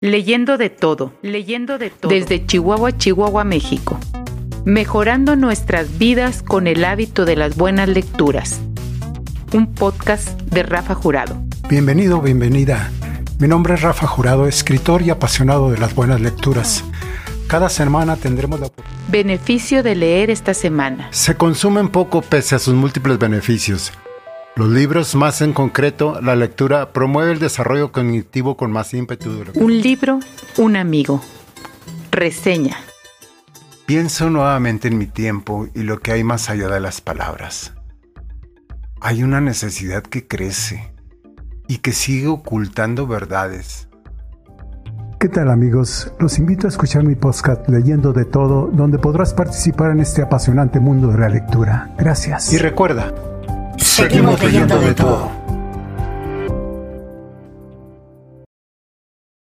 Leyendo de todo, leyendo de todo. Desde Chihuahua, Chihuahua, México. Mejorando nuestras vidas con el hábito de las buenas lecturas. Un podcast de Rafa Jurado. Bienvenido, bienvenida. Mi nombre es Rafa Jurado, escritor y apasionado de las buenas lecturas. Cada semana tendremos la Beneficio de leer esta semana. Se consumen poco pese a sus múltiples beneficios. Los libros, más en concreto, la lectura promueve el desarrollo cognitivo con más ímpetu. Un libro, un amigo. Reseña. Pienso nuevamente en mi tiempo y lo que hay más allá de las palabras. Hay una necesidad que crece y que sigue ocultando verdades. ¿Qué tal amigos? Los invito a escuchar mi podcast Leyendo de Todo, donde podrás participar en este apasionante mundo de la lectura. Gracias. Y recuerda, Seguimos leyendo de todo.